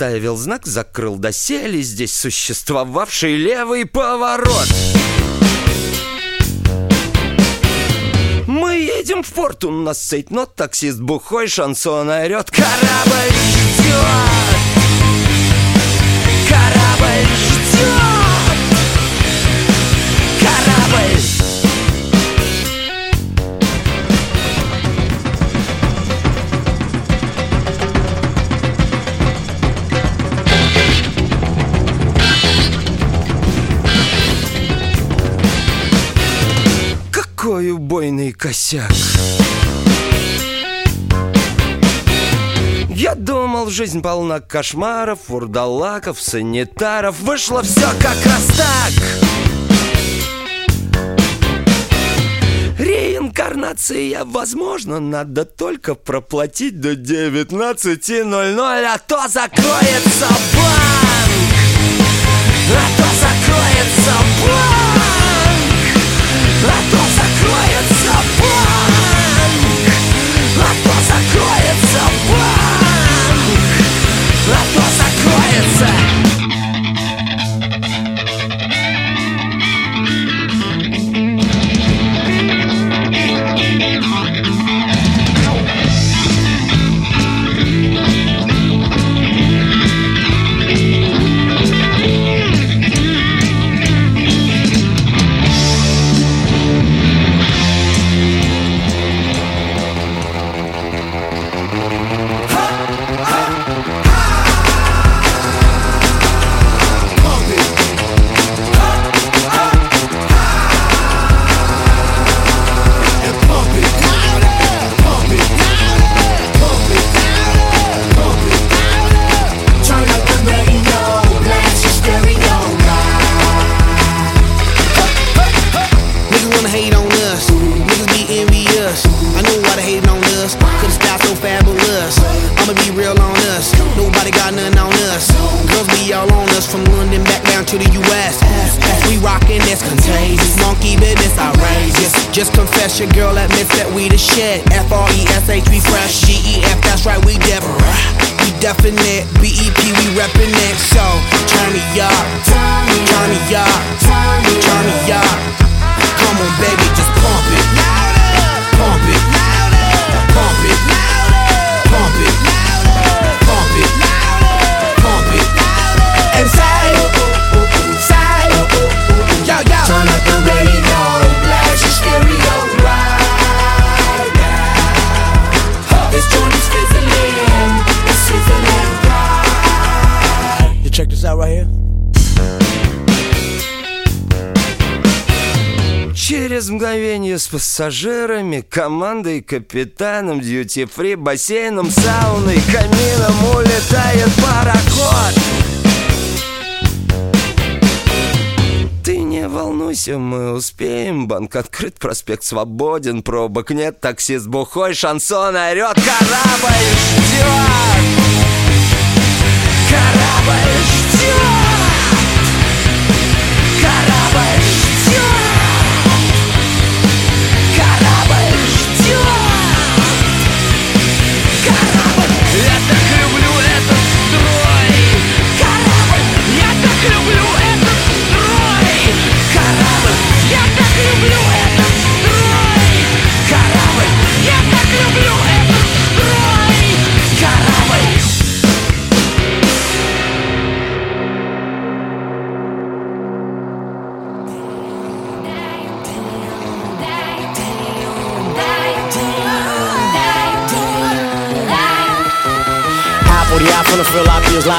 поставил знак, закрыл доселе Здесь существовавший левый поворот? Мы едем в порт, у нас цейтнот Таксист бухой, шансон орет Корабль ждет косяк Я думал, жизнь полна кошмаров, фурдалаков, санитаров. Вышло все как раз так. Реинкарнация возможно, надо только проплатить до 19.00 А то закроется банк. А то закроется банк. А то закроется закроется Через мгновение с пассажирами, командой, капитаном, дьюти-фри, бассейном, сауной, камином улетает пароход. Ты не волнуйся, мы успеем, банк открыт, проспект свободен, пробок нет, таксист бухой, шансон орет, корабль ждет. Корабль ждет. Корабль ждет. Я так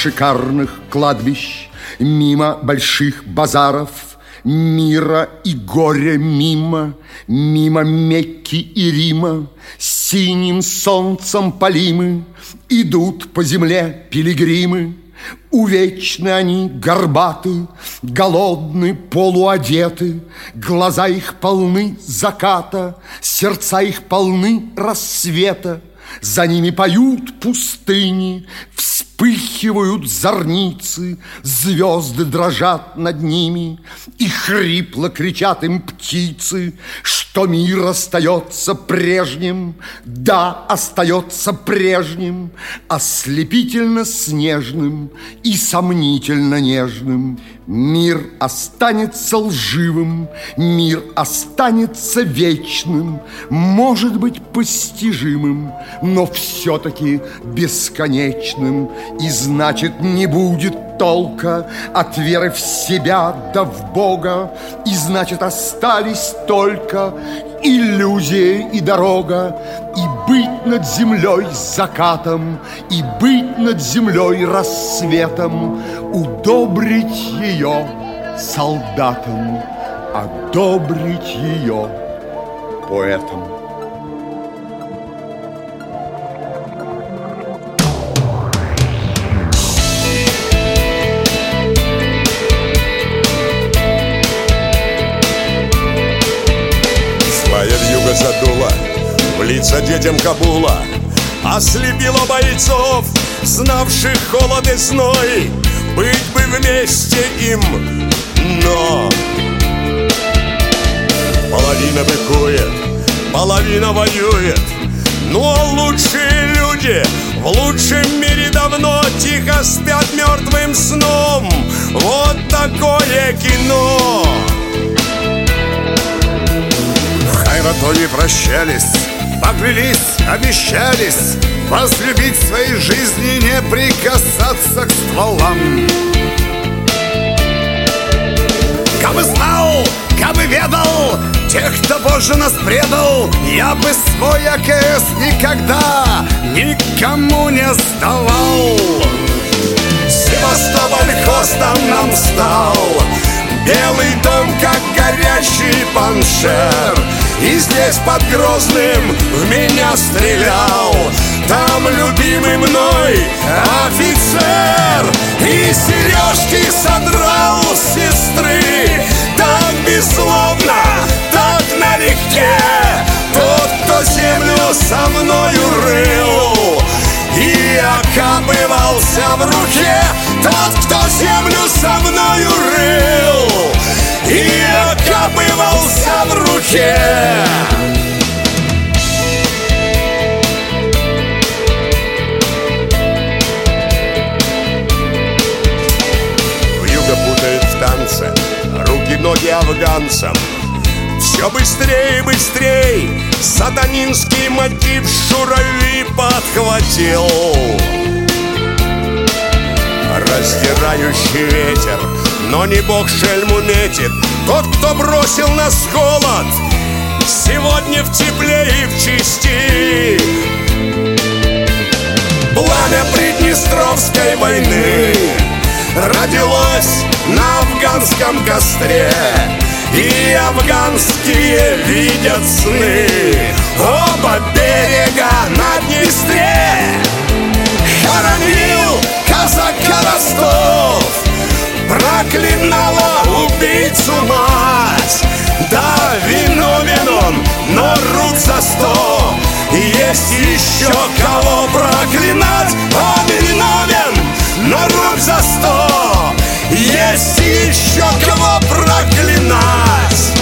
шикарных кладбищ, мимо больших базаров, мира и горя мимо, мимо Мекки и Рима, синим солнцем полимы, идут по земле пилигримы. Увечны они горбаты, голодны, полуодеты, Глаза их полны заката, сердца их полны рассвета. За ними поют пустыни, вспыхивают зорницы, Звезды дрожат над ними, и хрипло кричат им птицы, Что мир остается прежним, да, остается прежним, Ослепительно снежным и сомнительно нежным. Мир останется лживым, мир останется вечным, Может быть постижимым, но все-таки бесконечным. И значит не будет толка от веры в себя да в Бога, И значит остались только иллюзия и дорога, И быть над землей закатом, И быть над землей рассветом, Удобрить ее солдатом, Одобрить ее поэтом. Детям Кабула Ослепила бойцов, знавших холод и зной. Быть бы вместе им, но Половина быкует, половина воюет. Но лучшие люди в лучшем мире давно Тихо спят мертвым сном. Вот такое кино. В Хайратоне прощались, поклялись, обещались Возлюбить своей жизни, не прикасаться к стволам. Кабы знал, кабы ведал Тех, кто позже нас предал Я бы свой АКС никогда никому не сдавал. Севастополь хостом нам стал Белый дом, как горящий паншер И здесь под Грозным в меня стрелял. Там любимый мной офицер. И сережки содрал с сестры. Так беззлобно, так налегке. Тот, кто землю со мною рыл и окапывался в руке Тот, кто землю со мною рыл И окапывался в руке. Вьюга путает в танце Руки-ноги афганцам. Все быстрее быстрее Сатанинский мотив шурави подхватил. Раздирающий ветер Но не бог шельму метит Тот, кто бросил нас в холод. Сегодня в тепле и в чести. Пламя Приднестровской войны Родилось на афганском костре И афганские видят сны Оба берега на Днестре. Хоронил казака Ростов Проклинала убийцу мать. Да, виновен он, но рук за сто. Есть еще кого проклинать? Он виновен, но рук за сто. Есть еще кого проклинать?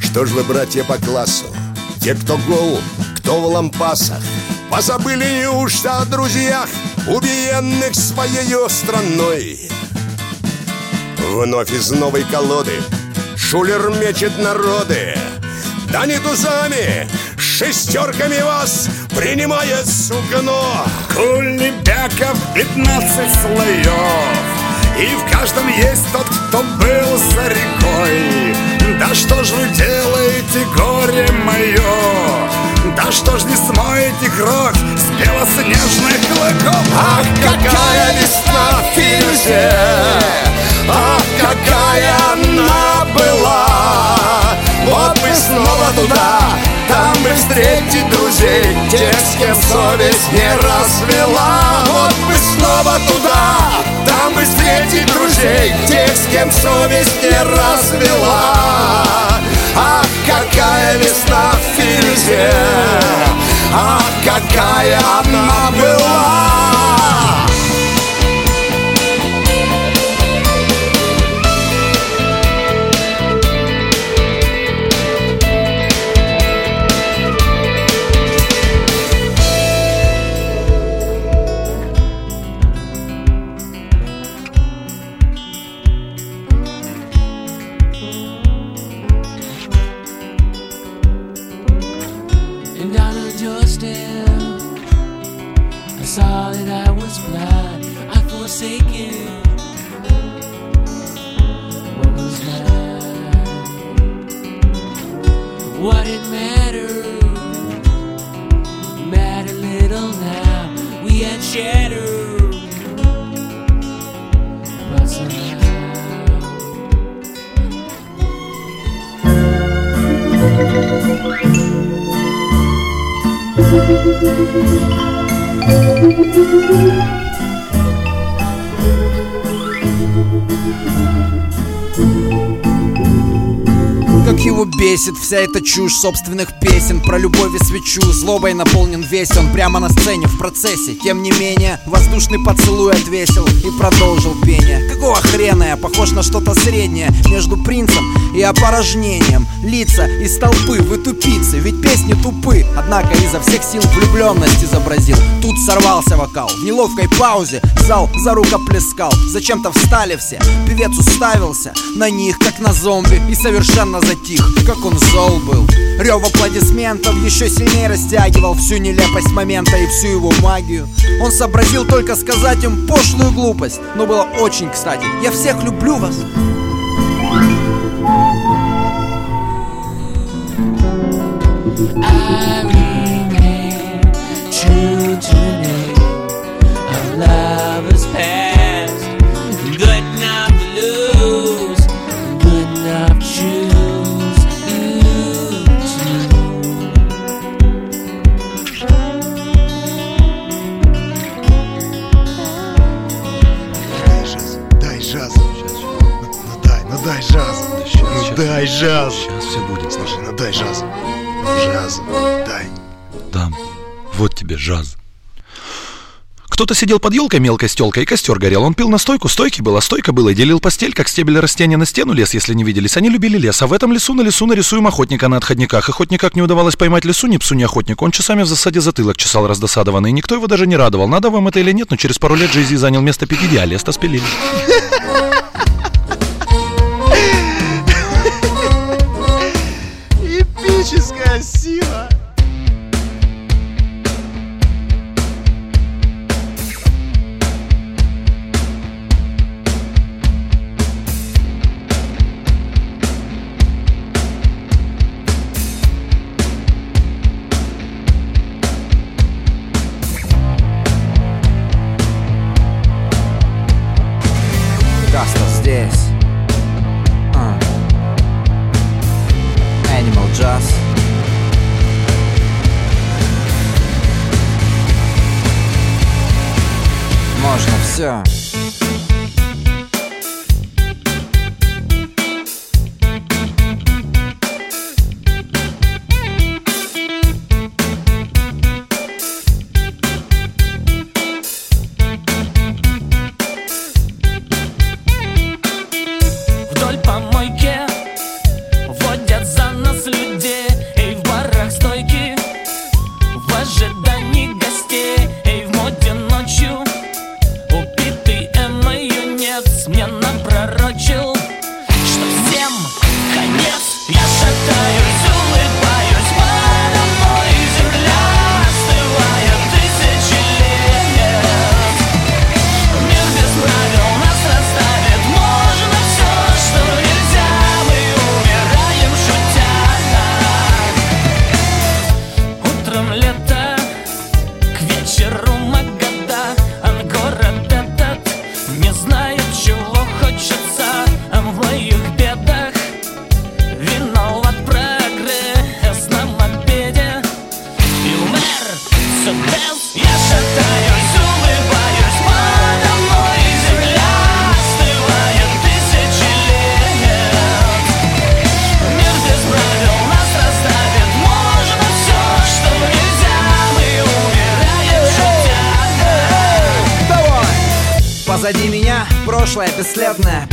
Что ж вы, братья по классу? Те, кто гол, кто в лампасах Позабыли неужто о друзьях Убиенных своей страной? Вновь из новой колоды Шулер мечет народы. Да не тузами, шестерками вас Принимает сукно Кулебяков 15 слоев И в каждом есть тот, кто был за рекой да что ж вы делаете, горе мое? Да что ж не смоете кровь с белоснежных клыков? Ах, какая весна в Фирюзе! Ах, какая она была! Вот бы снова туда Там бы встретить друзей Тех, с кем совесть не развела. Вот бы снова туда Там бы встретить друзей Тех, с кем совесть не развела. Ах, какая весна в Фирзе Ах, какая она была вся эта чушь собственных песен. Про любовь и свечу, злобой наполнен весь он Прямо на сцене, в процессе. Тем не менее, воздушный поцелуй отвесил И продолжил пение. Какого хрена я? Похож на что-то среднее Между принцем и опорожнением. Лица из толпы, вы тупицы Ведь песни тупы. Однако изо всех сил влюбленность изобразил. Тут сорвался вокал. В неловкой паузе зал за рукоплескал. Зачем-то встали все. Певец уставился на них, как на зомби И совершенно затих, как он зол был. Рев аплодисментов еще сильнее растягивал Всю нелепость момента и всю его магию. Он сообразил только сказать им пошлую глупость. Но было очень кстати. Я всех люблю вас I ну дай жаз. Сейчас все будет. Слушай, ну дай жаз. Жаз, дай. Дам. Вот тебе жаз. Кто-то сидел под елкой мелкой стелкой, и костер горел. Он пил настойку, стойки было, стойка было, и делил постель, как стебель растения на стену лес, если не виделись. Они любили лес, а в этом лесу на лесу нарисуем охотника на отходниках. И хоть никак не удавалось поймать лесу, ни псу, ни охотнику. Он часами в засаде затылок чесал раздосадованный, и никто его даже не радовал. Надо вам это или нет, но через пару лет Джейзи занял место Пикиди, а лес-то спилили. agressiva.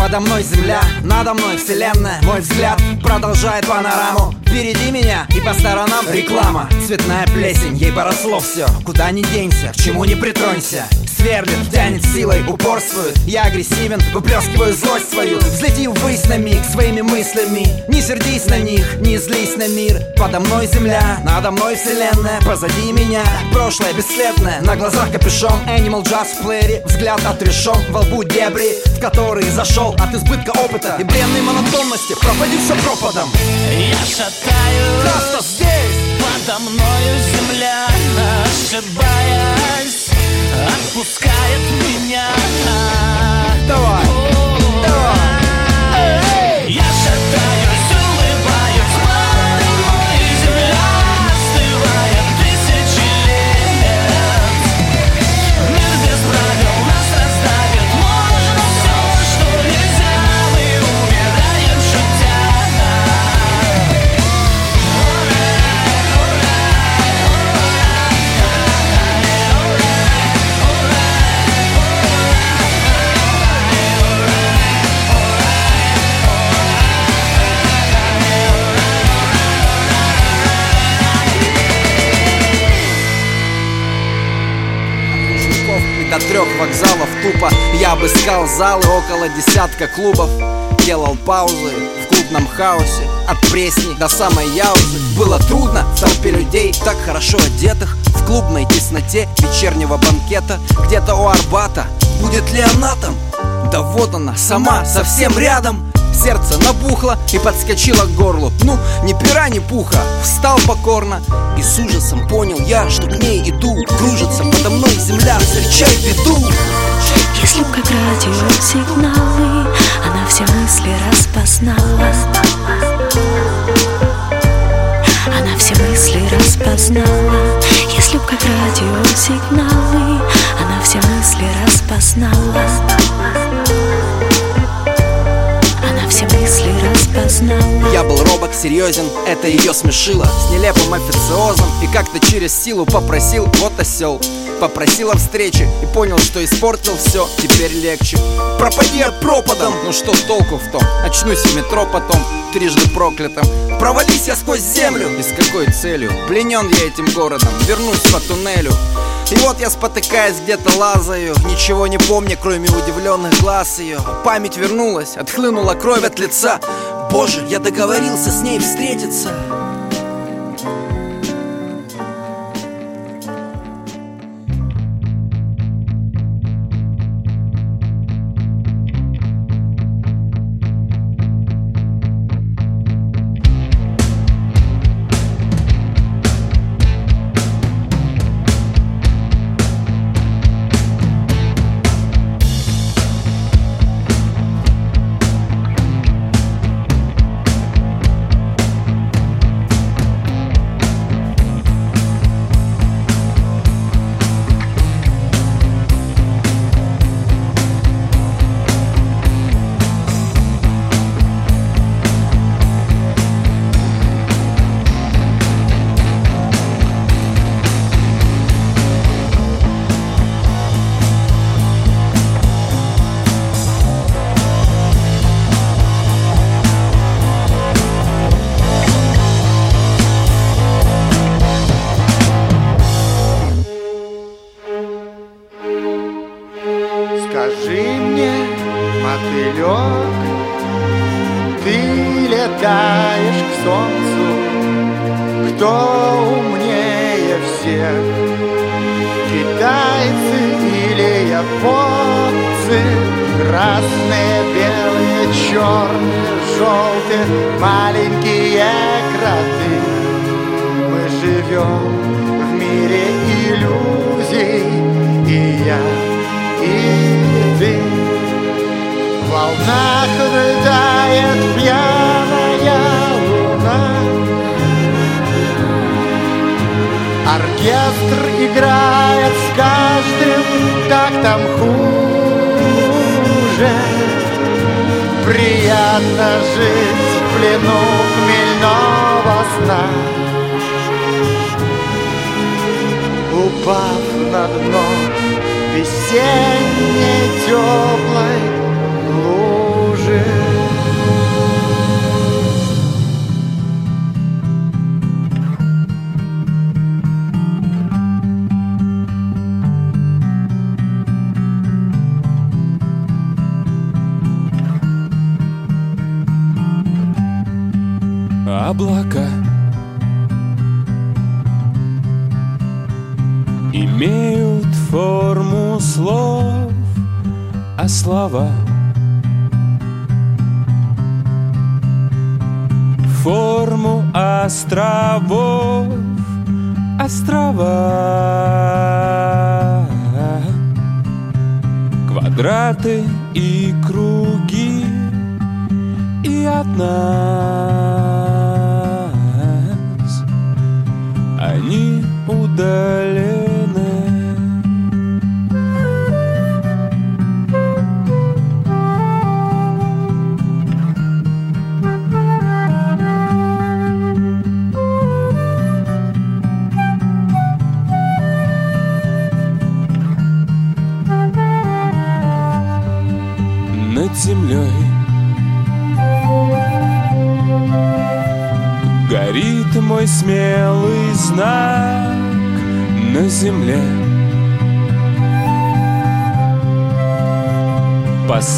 Подо мной земля, надо мной вселенная. Мой взгляд продолжает панораму по сторонам. Реклама Цветная плесень, ей поросло все Куда ни денься, к чему не притронься. Сверлит, тянет силой, упорствует. Я агрессивен, выплескиваю злость свою. Взлети ввысь на миг своими мыслями. Не сердись на них, не злись на мир. Подо мной земля, надо мной вселенная. Позади меня прошлое бесследное. На глазах капюшон, Animal Jazz в плеере Взгляд отрешен, во лбу дебри В которые зашел от избытка опыта И бренной монотонности проводит все пропадом. Я шатаюсь Просто здесь Подо мною земля, ошибаясь Отпускает меня. Давай, давай До трех вокзалов тупо. Я обыскал залы около десятка клубов. Делал паузы в клубном хаосе От пресни до самой яузы. Было трудно в толпе людей Так хорошо одетых В клубной тесноте вечернего банкета. Где-то у Арбата Будет ли она там? Да вот она, сама, совсем рядом Сердце набухло и подскочило к горлу. Ну, ни пера, ни пуха. Встал покорно И с ужасом понял я, что к ней иду Кружится подо мной земля, встречай беду. Если б как радиосигналы Она все мысли распознала. Она все мысли распознала. Если б как радиосигналы Она все мысли распознала распознала Я был робок, серьезен, это ее смешило. С нелепым официозом И как-то через силу попросил, вот осел Попросил о встрече и понял, что испортил все, теперь легче. Пропади я пропадом, ну что толку в том? Очнусь в метро потом, трижды проклятым. Провались я сквозь землю, и с какой целью? Пленен я этим городом, вернусь по туннелю и вот я спотыкаясь где-то лазаю Ничего не помню, кроме удивленных глаз ее Память вернулась, отхлынула кровь от лица. Боже, я договорился с ней встретиться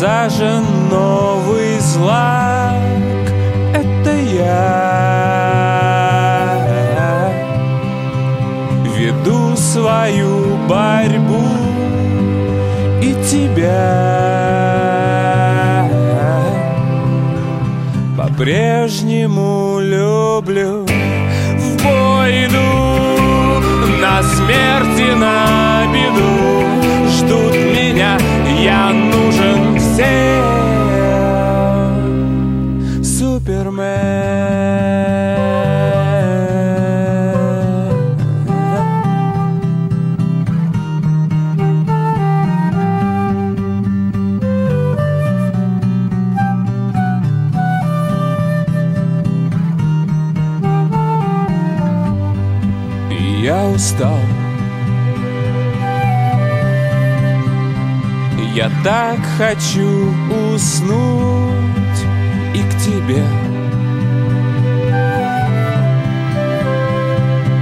session так хочу уснуть и к тебе.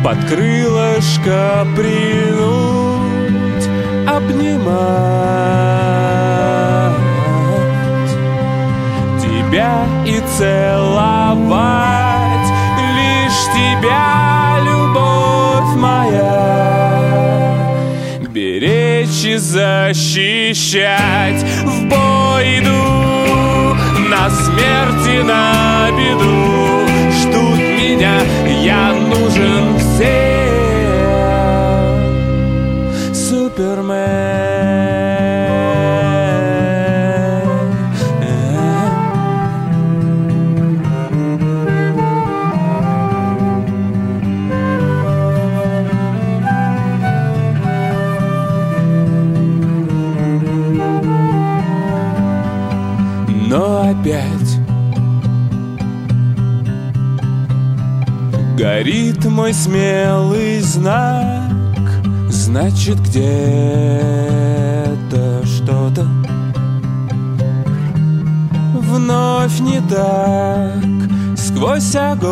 Под крылышко принуть, обнимать. Тебя и целовать, лишь тебя, любовь моя беречь защищать в бой идут. шепчет где-то что-то Вновь не так. Сквозь огонь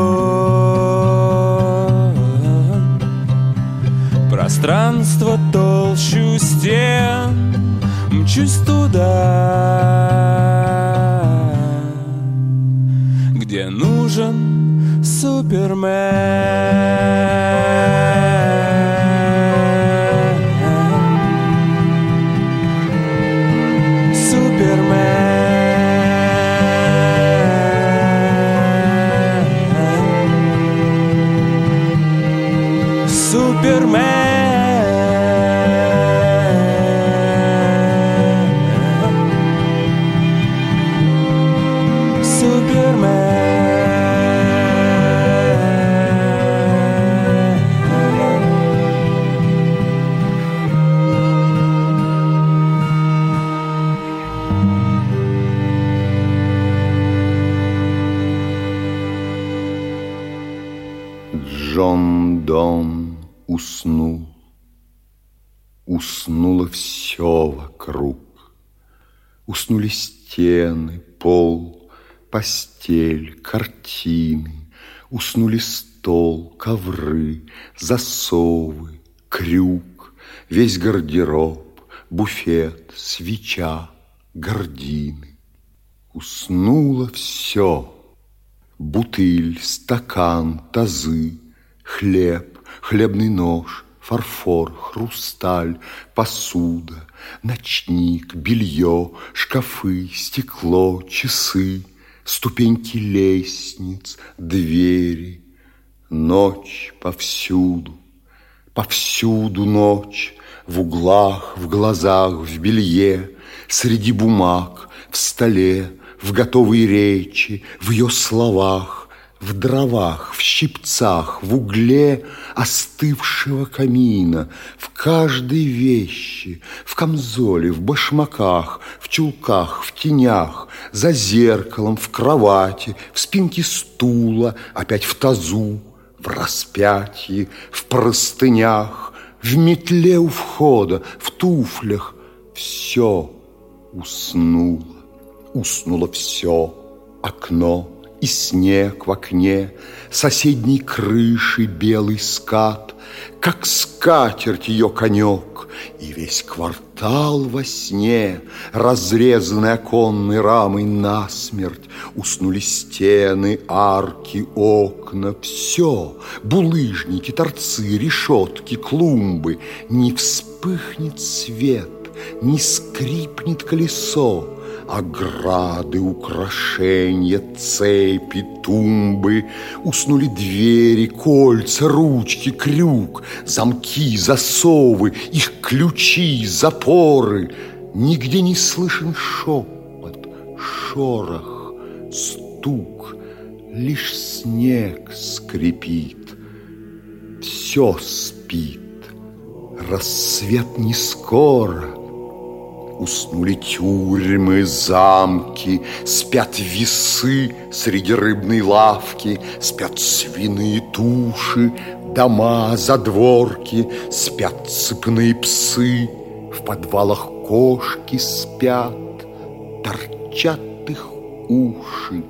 засовы, крюк, весь гардероб, буфет, свеча, гардины. Уснуло все. Бутыль, стакан, тазы, хлеб, хлебный нож, фарфор, хрусталь, посуда, ночник, белье, шкафы, стекло, часы, ступеньки лестниц, двери. Ночь повсюду, повсюду ночь, в углах, в глазах, в белье, среди бумаг, в столе, в готовой речи, в ее словах, в дровах, в щипцах, в угле остывшего камина, в каждой вещи, в камзоле, в башмаках, в чулках, в тенях, за зеркалом, в кровати, в спинке стула, опять в тазу, в распятии, в простынях, в метле у входа, в туфлях. Все уснуло, уснуло все, окно, и снег в окне, соседней крыши белый скат, как скатерть ее конек, и весь квартал во сне, разрезанный оконной рамой насмерть, уснули стены, арки, окна, все, булыжники, торцы, решетки, клумбы, не вспыхнет свет, не скрипнет колесо, Ограды, украшения, цепи, тумбы. Уснули двери, кольца, ручки, крюк. Замки, засовы, их ключи, запоры Нигде не слышен шепот, шорох, стук. Лишь снег скрипит, все спит. Рассвет не скоро, Уснули тюрьмы, замки, Спят весы среди рыбной лавки, Спят свиные туши, дома, задворки, Спят цепные псы, в подвалах кошки спят, Торчат их уши,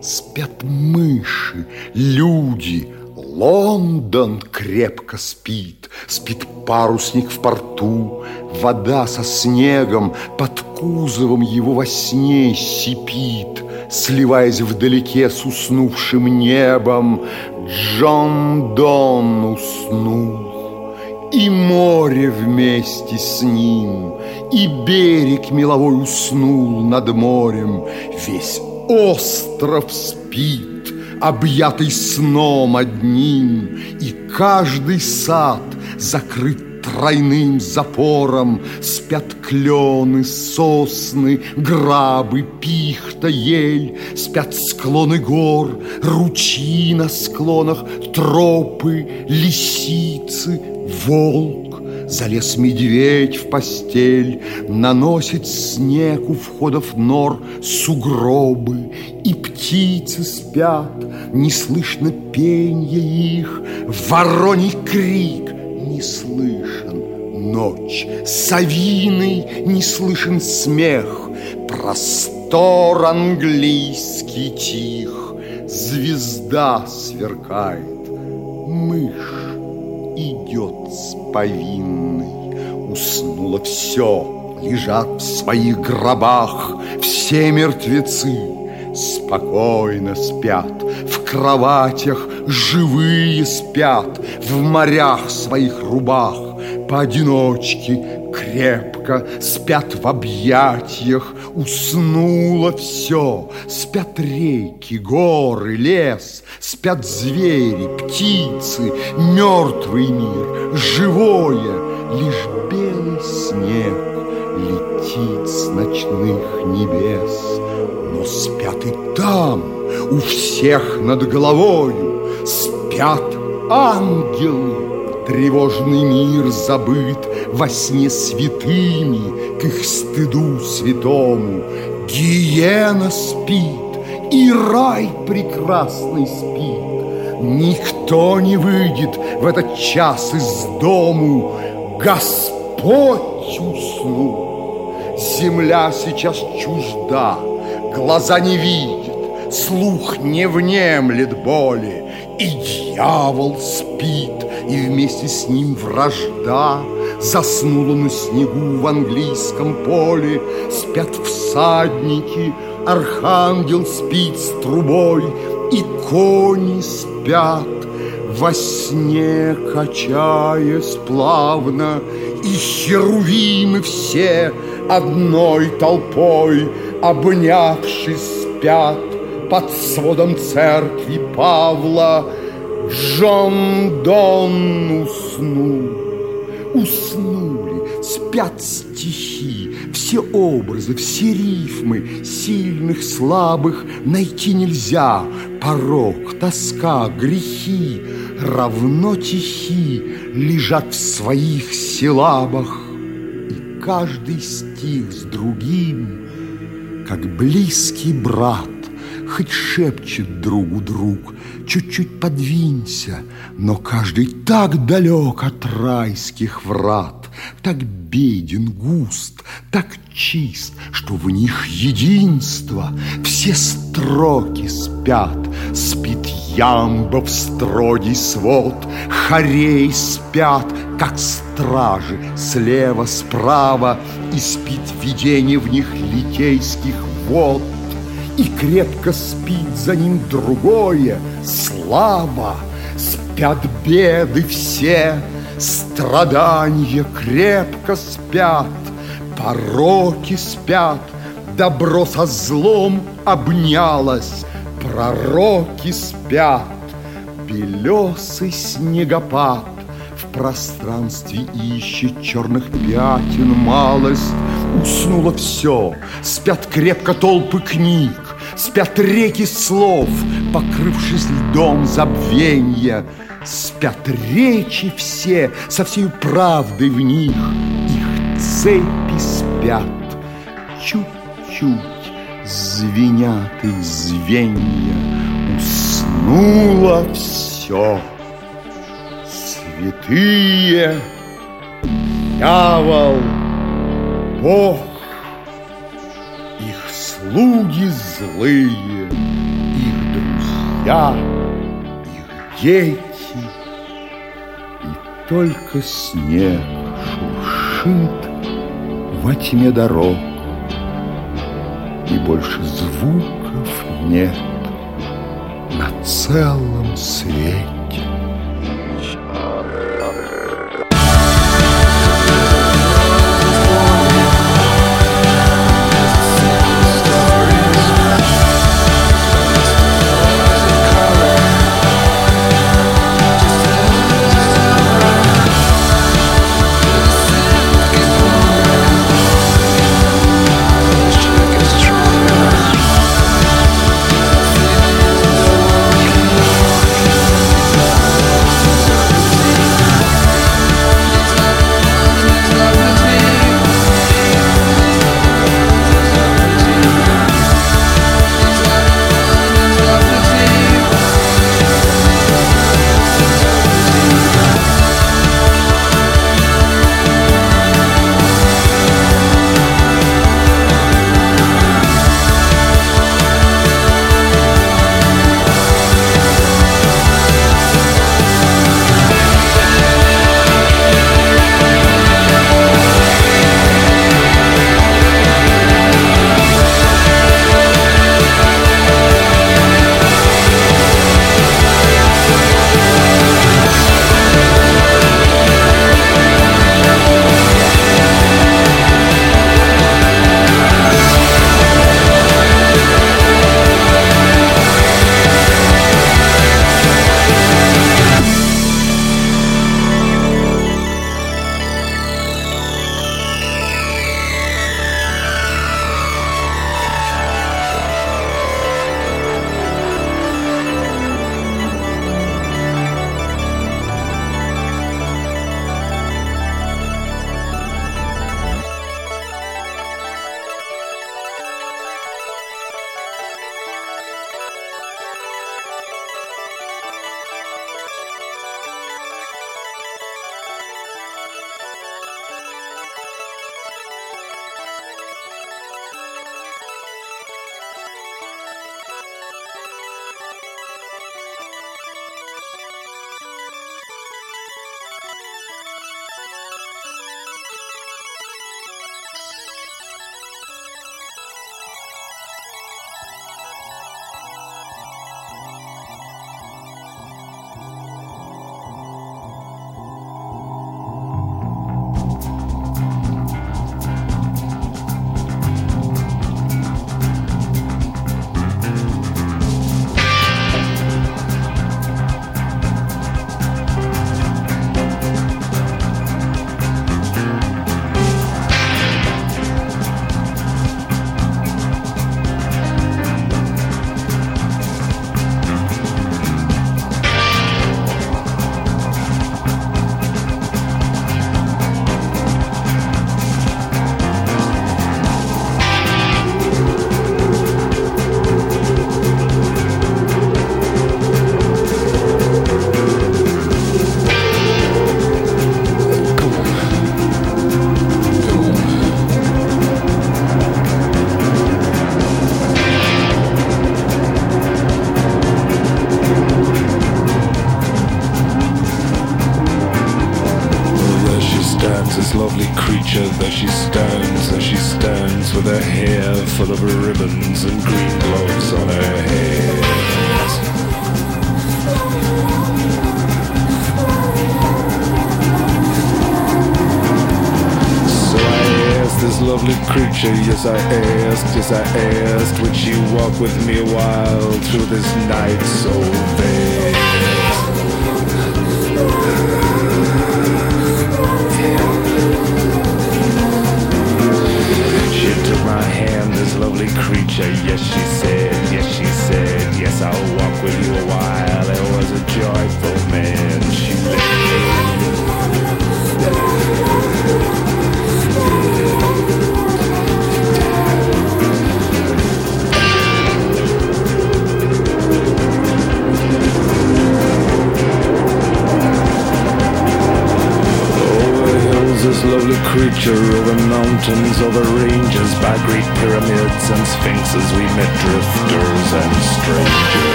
спят мыши, люди — Лондон крепко спит, спит парусник в порту, Вода со снегом под кузовом его во сне сипит, Сливаясь вдалеке с уснувшим небом, Джон Дон уснул, и море вместе с ним, И берег меловой уснул над морем, Весь остров спит, объятый сном одним, И каждый сад закрыт тройным запором. Спят клены, сосны, грабы, пихта, ель. Спят склоны гор, ручьи на склонах Тропы, лисицы, волк Залез медведь в постель, наносит снег у входов нор сугробы, и птицы спят, не слышно пенья их, вороний крик не слышен ночь, совиный не слышен смех, простор английский тих, звезда сверкает, мышь идет с повинной. Уснуло все, лежат в своих гробах все мертвецы. Спокойно спят, в кроватях живые спят, В морях своих рубах поодиночке крепко Спят в объятиях, уснуло все Спят реки, горы, лес Спят звери, птицы, мертвый мир, живое. Лишь белый снег летит с ночных небес. Но спят и там, у всех над головою Спят ангелы, Тревожный мир забыт во сне святыми К их стыду святому Гиена спит, и рай прекрасный спит Никто не выйдет в этот час из дому Господь Спать усну. Земля сейчас чужда, глаза не видят, слух не внемлет боли, и дьявол спит, и вместе с ним вражда. Заснула на снегу в английском поле, спят всадники, архангел спит с трубой, и кони спят во сне, качаясь плавно, и херувимы все одной толпой, обнявшись, спят под сводом церкви Павла. Джон Дон уснул, уснули, спят стихи, все образы, все рифмы, сильных, слабых найти нельзя. Порог, тоска, грехи равно тихи лежат в своих силабах. И каждый стих с другим, как близкий брат, Хоть шепчет другу друг, чуть-чуть подвинься, Но каждый так далек от райских врат, Так беден, густ, так чист, Что в них единство, все строки спят. Спит ямба в строгий свод, хорей спят, Как стражи слева, справа, И спит видение в них литейских вод. И крепко спит за ним другое, слабо Спят беды все, страдания крепко спят Пороки спят, добро со злом обнялось Пророки спят, белесый снегопад В пространстве ищет черных пятен малость Уснуло все, спят крепко толпы книг Спят реки слов, покрывшись льдом забвенья. Спят речи все со всей правдой в них. Их цепи спят чуть-чуть Звенят их звенья. Уснуло все Святые. Дьявол. Бог слуги злые Их друзья Их дети. И только снег шуршит Во тьме дорог И больше звуков нет На целом свете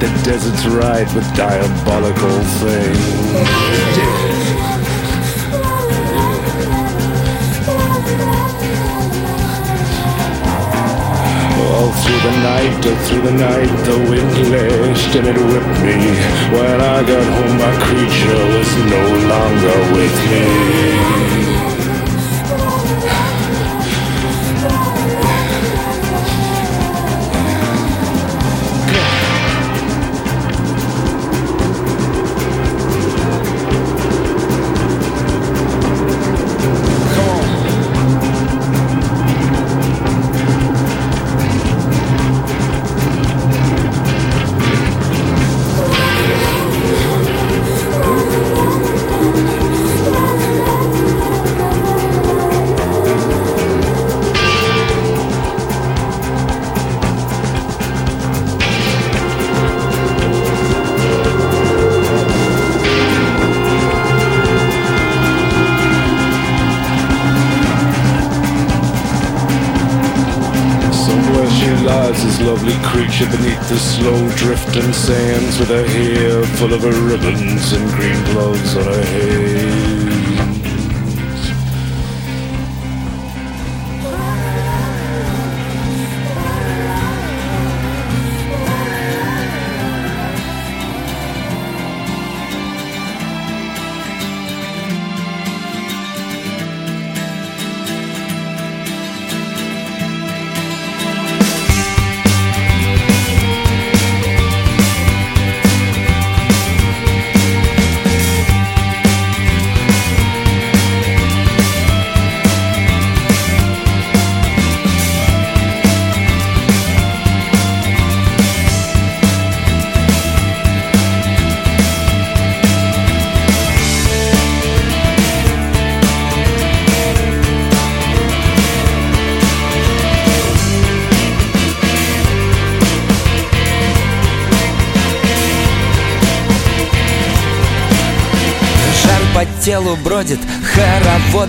the deserts ride with diabolical things. All through the night, all through the night, the wind lashed and it whipped me. When I got home, my creature was no longer with me. Slow drifting sands with a hair full of her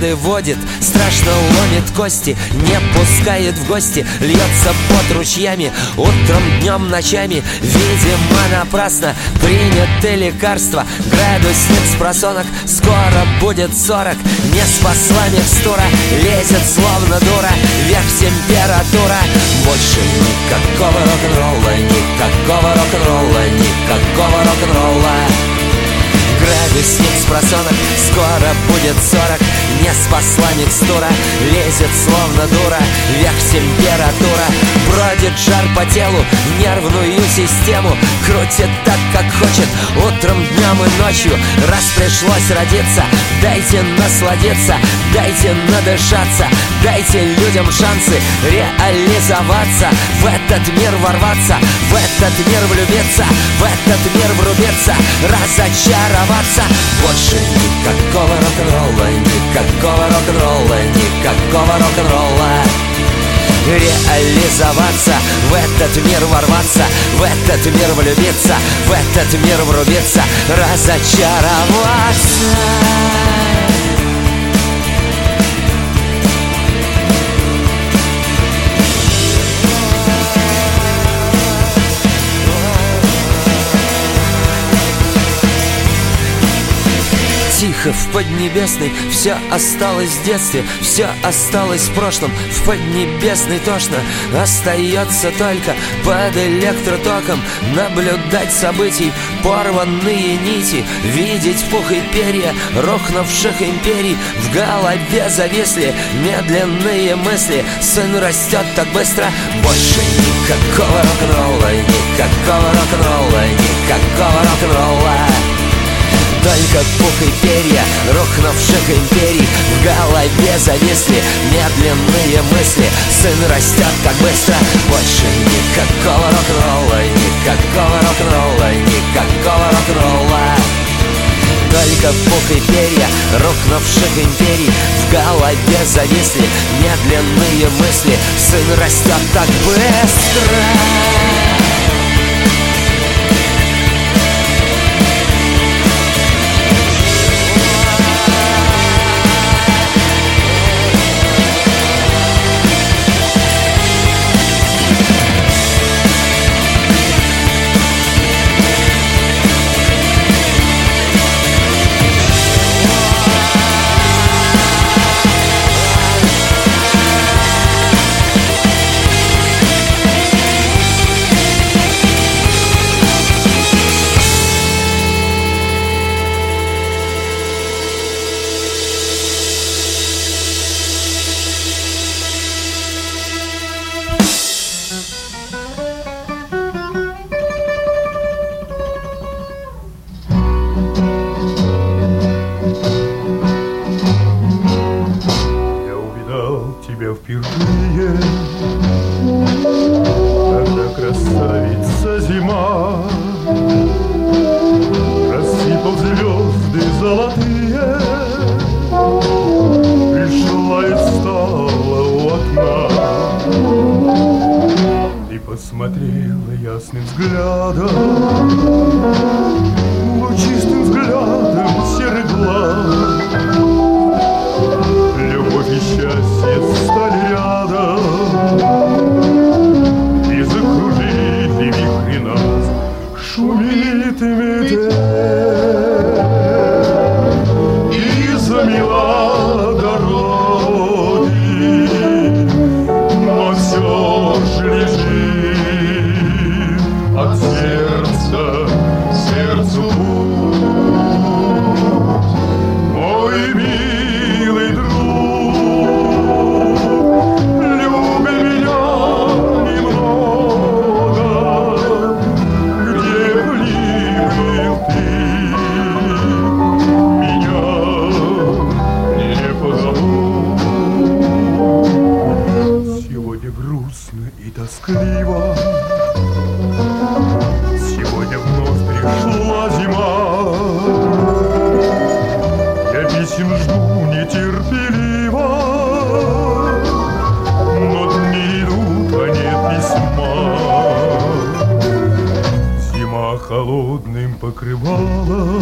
хороводы водит Страшно ломит кости, не пускает в гости Льется под ручьями, утром, днем, ночами. Видимо, напрасно приняты лекарства Градусник с просонок, скоро будет сорок. Не спасла микстура, лезет словно дура. Вверх температура. Больше никакого рок-н-ролла Никакого рок-н-ролла Никакого рок-н-ролла Градусник с просонок, скоро будет сорок. Не спасла микстура, лезет словно дура. Вверх температура, бродит жар по телу. Нервную систему. Крутит так, как хочет. Утром, днем и ночью, раз пришлось родиться Дайте насладиться, дайте надышаться. Дайте людям шансы реализоваться. В этот мир ворваться, в этот мир влюбиться. В этот мир врубиться, разочароваться Больше никакого рок-н-ролла, никакого рок-н-ролла, никакого рок-н-ролла. Реализоваться, в этот мир ворваться В этот мир влюбиться, в этот мир врубиться Разочароваться в Поднебесной Все осталось в детстве, все осталось в прошлом. В Поднебесной тошно Остается только под электротоком Наблюдать событий, порванные нити Видеть пух и перья рухнувших империй. В голове зависли медленные мысли. Сын растет так быстро, больше никакого рок-н-ролла Никакого рок-н-ролла, никакого рок-н-ролла только пух и перья. Рухнувших империй. В голове зависли медленные мысли. Сын растет так быстро. Больше никакого рок-н-ролла Никакого рок-н-ролла Никакого рок-н-ролла. Только пух и перья. Рухнувших империй. В голове зависли медленные мысли. Сын растет так быстро грустно и тоскливо, сегодня вновь пришла зима. Я писем жду нетерпеливо, но дни идут, а нет письма. Зима холодным покрывала,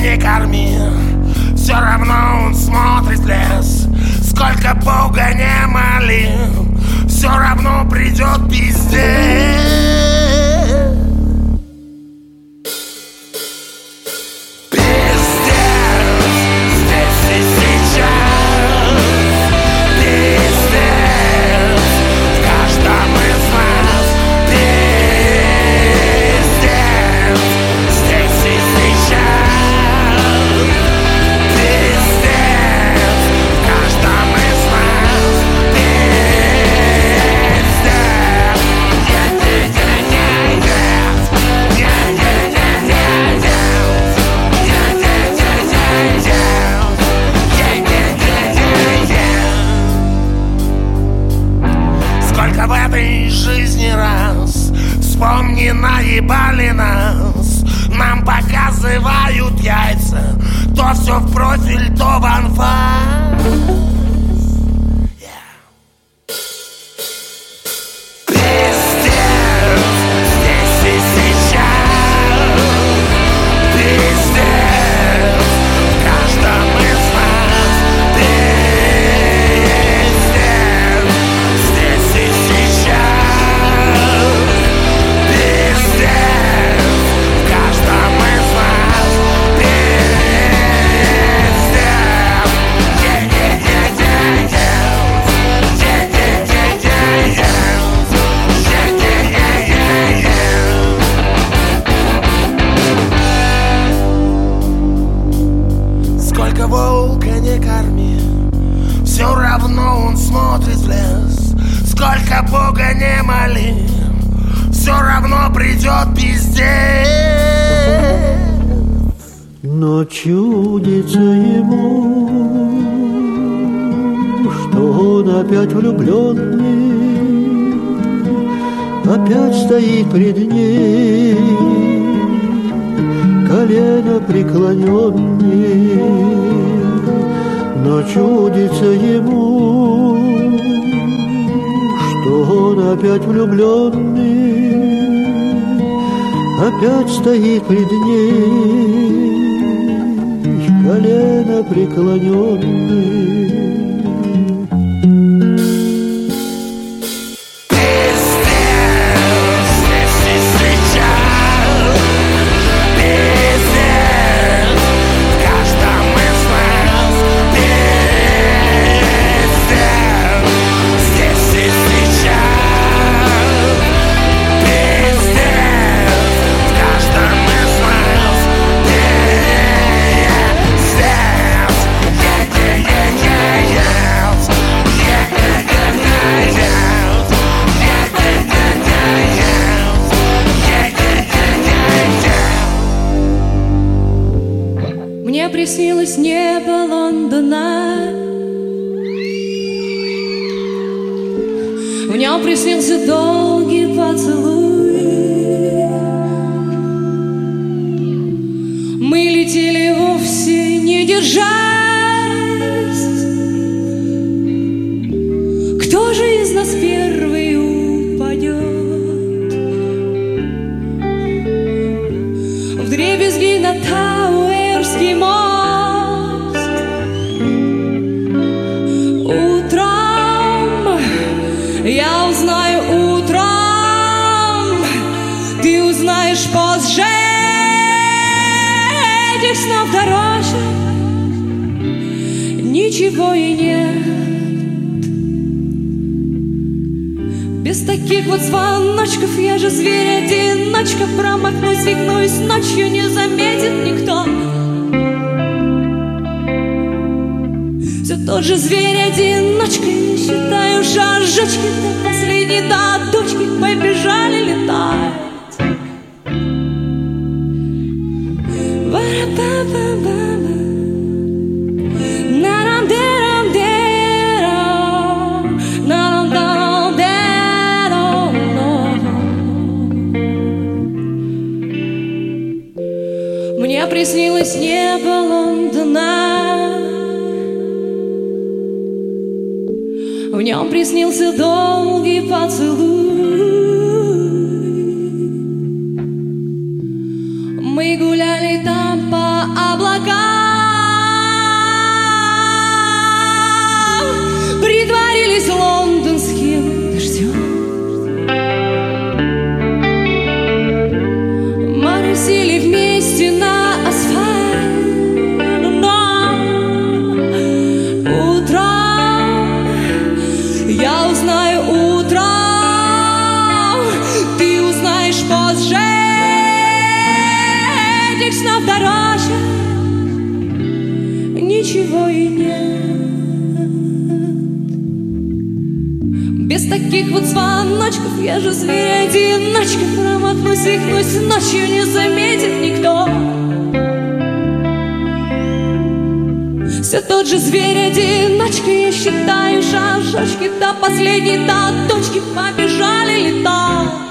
Не корми. Все равно он смотрит в лес. Сколько Бога не моли Все равно придет пиздец опять стоит пред ней, колено преклоненный, но чудится ему, что он опять влюбленный, опять стоит пред ней, колено преклоненный. Приснилось небо Лондона. В нем приснился долгий поцелуй вот звоночков Я же зверь-одиночка Промахнусь, свихнусь Ночью не заметит никто Все тот же зверь-одиночка Я считаю шажочки До последней до дочки Побежали летать Ва-ра-па-па-па-па. Приснилось небо Лондона. В нем приснился долгий поцелуй Я же зверь-одиночка Промахнусь, свихнусь Ночью не заметит никто. Все тот же зверь-одиночка Я считаю шажочки До последней, до точки Побежали летать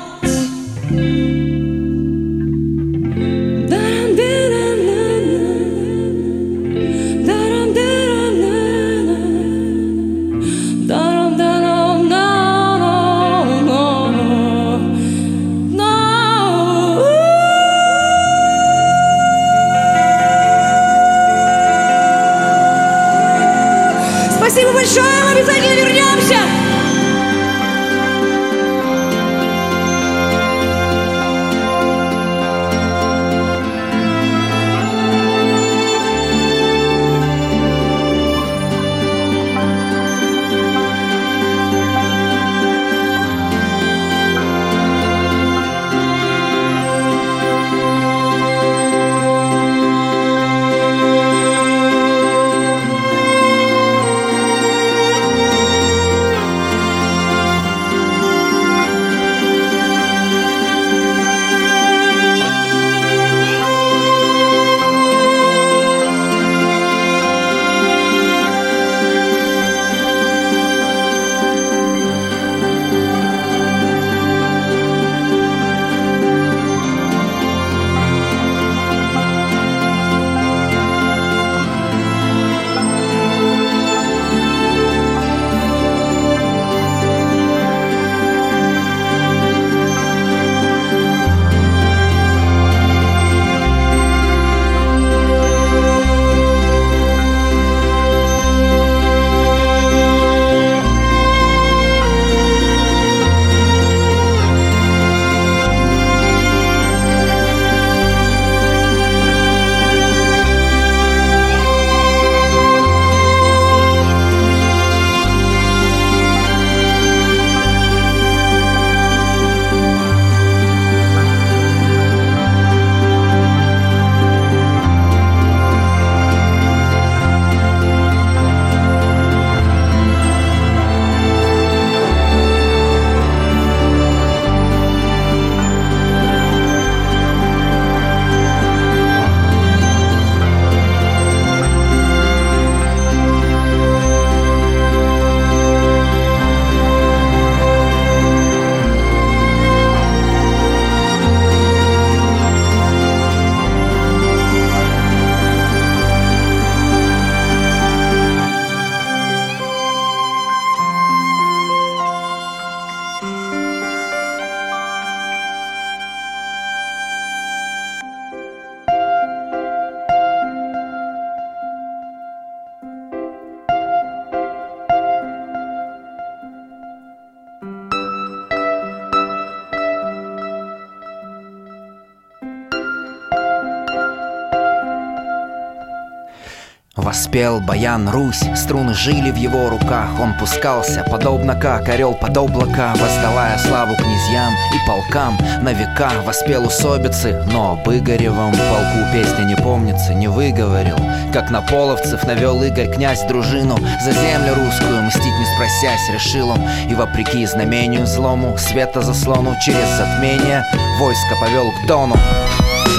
Воспел баян Русь, струны жили в его руках. Он пускался, подобно как орел под облака Воздавая славу князьям и полкам. На века воспел усобицы Но об Игоревом полку песня не помнится, не выговорил. Как на половцев навел Игорь князь дружину За землю русскую мстить не спросясь Решил он. И вопреки знамению злому Света заслону через затмение Войско повел к Дону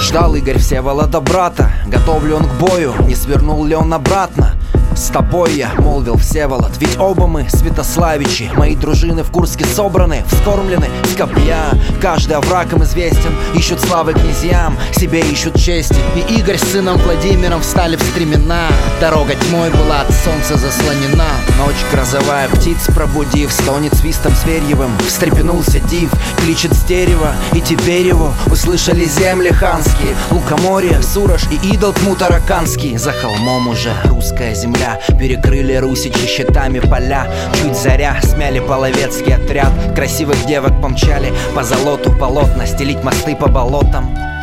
Ждал Игорь Всеволода брата. Готов ли он к бою, не свернул ли он обратно тобой я, молвил Всеволод. Ведь оба мы Святославичи. Мои дружины в Курске собраны Вскормлены с копья Каждый овраг им известен Ищут славы князьям Себе ищут чести. И Игорь с сыном Владимиром Встали в стремена. Дорога тьмой была от солнца заслонена. Ночь грозовая птиц пробудив Стонет свистом зверьевым Встрепенулся див Кличет с дерева И теперь его Услышали земли ханские. Лукоморье, Сурож и идол Тмутараканский. За холмом уже русская земля Перекрыли русичи щитами поля. Чуть заря смяли половецкий отряд. Красивых девок помчали По золоту полотна Стелить мосты по болотам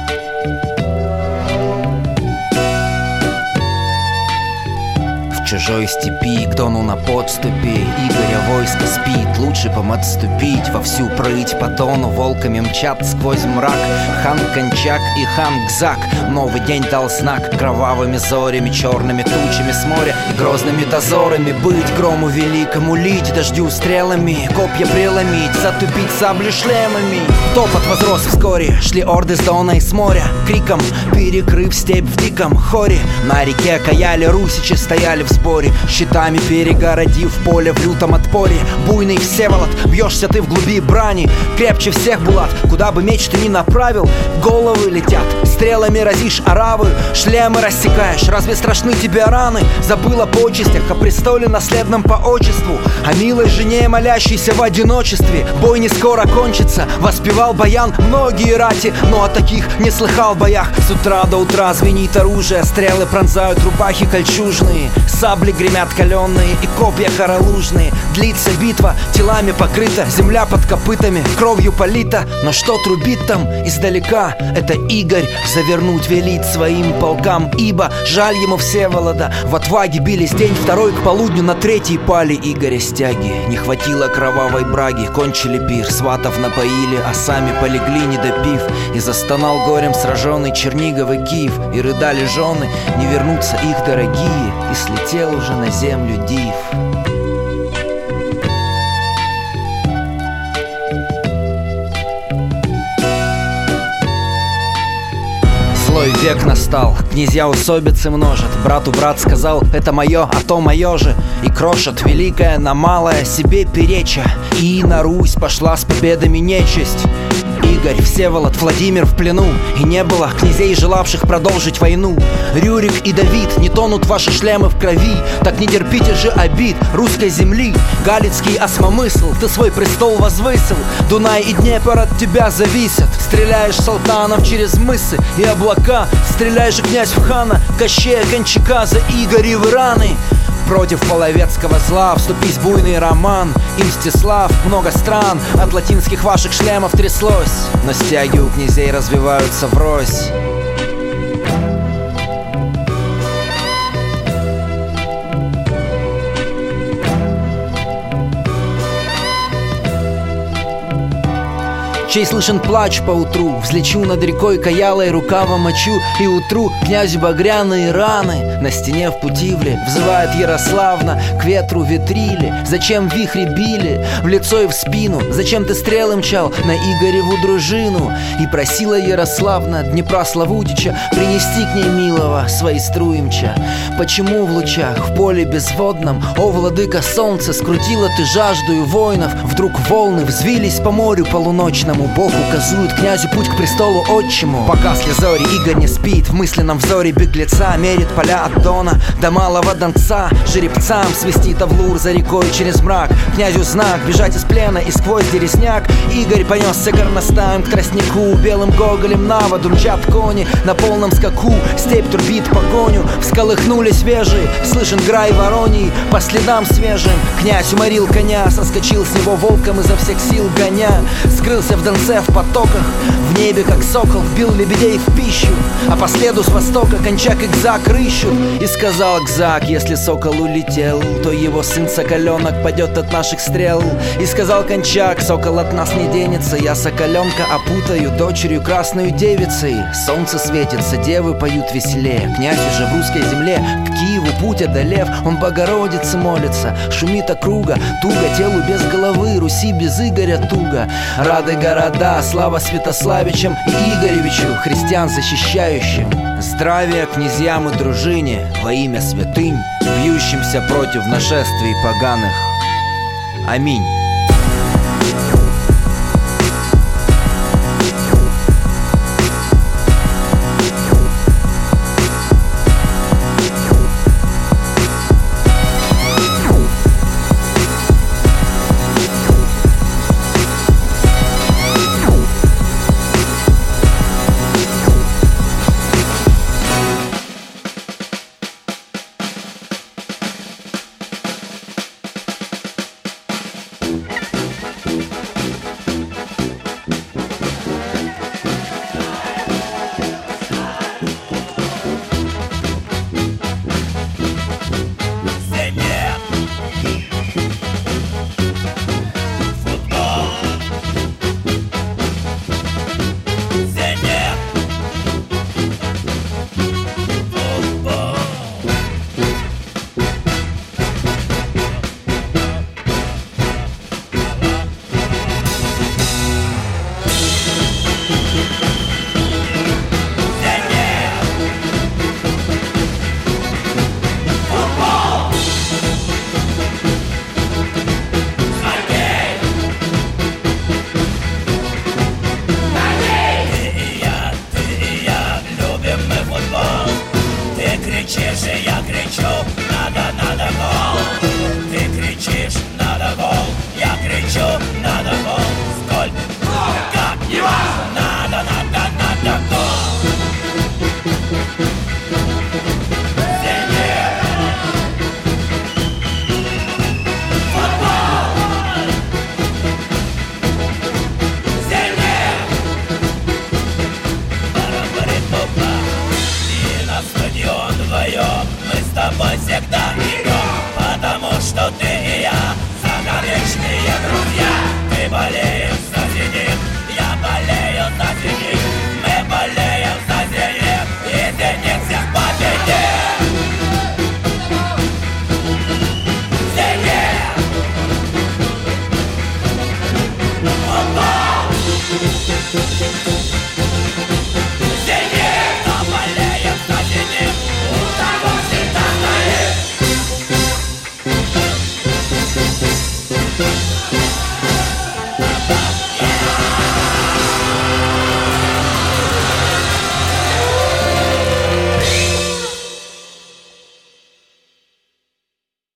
чужой степи, к дону на подступе Игоря войско спит, лучше пом отступить Во всю прыть. По тону волками мчат сквозь мрак. Хан Кончак и хан Гзак. Новый день дал знак. Кровавыми зорями, черными тучами с моря. И грозными дозорами Быть. Грому великому, лить. Дождю стрелами. Копья преломить, затупить сабли шлемами. Топот возрос вскоре, шли орды с дона и с моря. Криком перекрыв степь в диком хоре. На реке каяли русичи, стояли в сборе Щитами перегородив поле в лютом отпоре. Буйный Всеволод, бьешься ты в глуби брани. Крепче всех, Булат, куда бы меч ты ни направил. Головы летят, стрелами разишь оравы Шлемы рассекаешь, разве страшны тебе раны? Забыла почестях, о престоле наследном по отчеству. О милой жене, молящейся в одиночестве. Бой не скоро кончится, воспевал баян Многие рати, но о таких не слыхал боях. С утра до утра звенит оружие Стрелы пронзают рубахи кольчужные Сабли гремят каленые и копья хоролужные. Длится битва, телами покрыта Земля под копытами, кровью полита. Но что трубит там издалека? Это Игорь завернуть велит своим полкам. Ибо жаль ему Всеволода. В отваге бились день второй к полудню На третий пали. Игоря стяги Не хватило кровавой браги. Кончили пир, сватов напоили А сами полегли не допив. И застонал горем сраженный Чернигов и Киев. И рыдали жены, не вернутся их дорогие. И слетел уже на землю див. Злой век настал, князья усобицы множат. Брату брат сказал, это мое, а то мое же И крошат великое на малое себе переча. И на Русь пошла с победами нечисть Игорь, Всеволод, Владимир в плену. И не было князей, желавших продолжить войну. Рюрик и Давид, не тонут ваши шлемы в крови. Так не терпите же обид русской земли. Галицкий осмомысл, ты свой престол возвысил. Дунай и Днепр от тебя зависят. Стреляешь салтанов через мысы и облака. Стреляешь же князь в хана, Кощея, Кончака За Игоревы раны Против половецкого зла Вступись буйный роман. И Мстислав, много стран От латинских ваших шлемов тряслось. Но стяги у князей развиваются врозь Чей слышен плач по утру? Взлечу над рекой Каялой рукава мочу И утру князю багряные раны На стене в Путивле Взывает Ярославна К ветру ветрили. Зачем вихри били? В лицо и в спину. Зачем ты стрелы мчал На Игореву дружину? И просила Ярославна Днепра Славутича Принести к ней милого Свои струимча Почему в лучах В поле безводном О, владыка солнца Скрутила ты жаждую воинов? Вдруг волны взвились по морю полуночному Бог указует князю путь к престолу отчиму. Пока слезори Игорь не спит В мысленном взоре беглеца Мерит поля от Дона до Малого Донца. Жеребцам свистит Авлур за рекой через мрак. Князю знак бежать из плена и сквозь дересняк. Игорь понесся горностаем к тростнику. Белым гоголем на воду мчат кони. На полном скаку степь турбит погоню. Всколыхнули свежие, слышен грай вороний. По следам свежим князь уморил коня. Соскочил с него волком изо всех сил гоня. Скрылся в Донце в потоках в небе, как сокол, бил лебедей в пищу А по следу с востока кончак Экзак рыщу И сказал Экзак, если сокол улетел То его сын соколенок падет от наших стрел И сказал кончак, сокол от нас не денется Я соколенка опутаю дочерью красную девицей Солнце светится, девы поют веселее Князь уже в русской земле, к Киеву путь одолев Он Богородице молится, шумит округа Туго телу без головы, Руси без Игоря туго. Рады города, слава Святославе Савичем и Игоревичу, христиан защищающим. Здравия князьям и дружине во имя святынь, бьющимся против нашествий поганых. Аминь.